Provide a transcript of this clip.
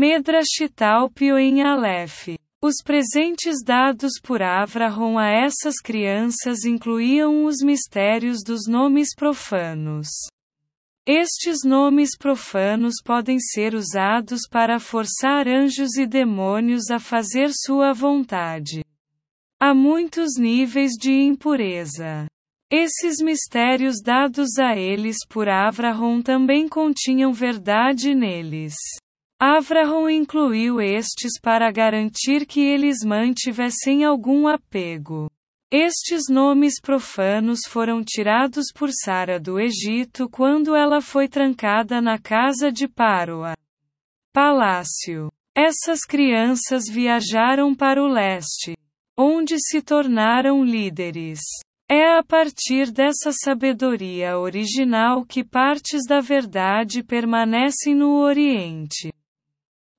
Medrash Talpio em Aleph. Os presentes dados por Avraham a essas crianças incluíam os mistérios dos nomes profanos. Estes nomes profanos podem ser usados para forçar anjos e demônios a fazer sua vontade. Há muitos níveis de impureza. Esses mistérios dados a eles por Avraham também continham verdade neles. Avraham incluiu estes para garantir que eles mantivessem algum apego. Estes nomes profanos foram tirados por Sara do Egito quando ela foi trancada na casa de Paroa. Palácio. Essas crianças viajaram para o leste, onde se tornaram líderes. É a partir dessa sabedoria original que partes da verdade permanecem no Oriente.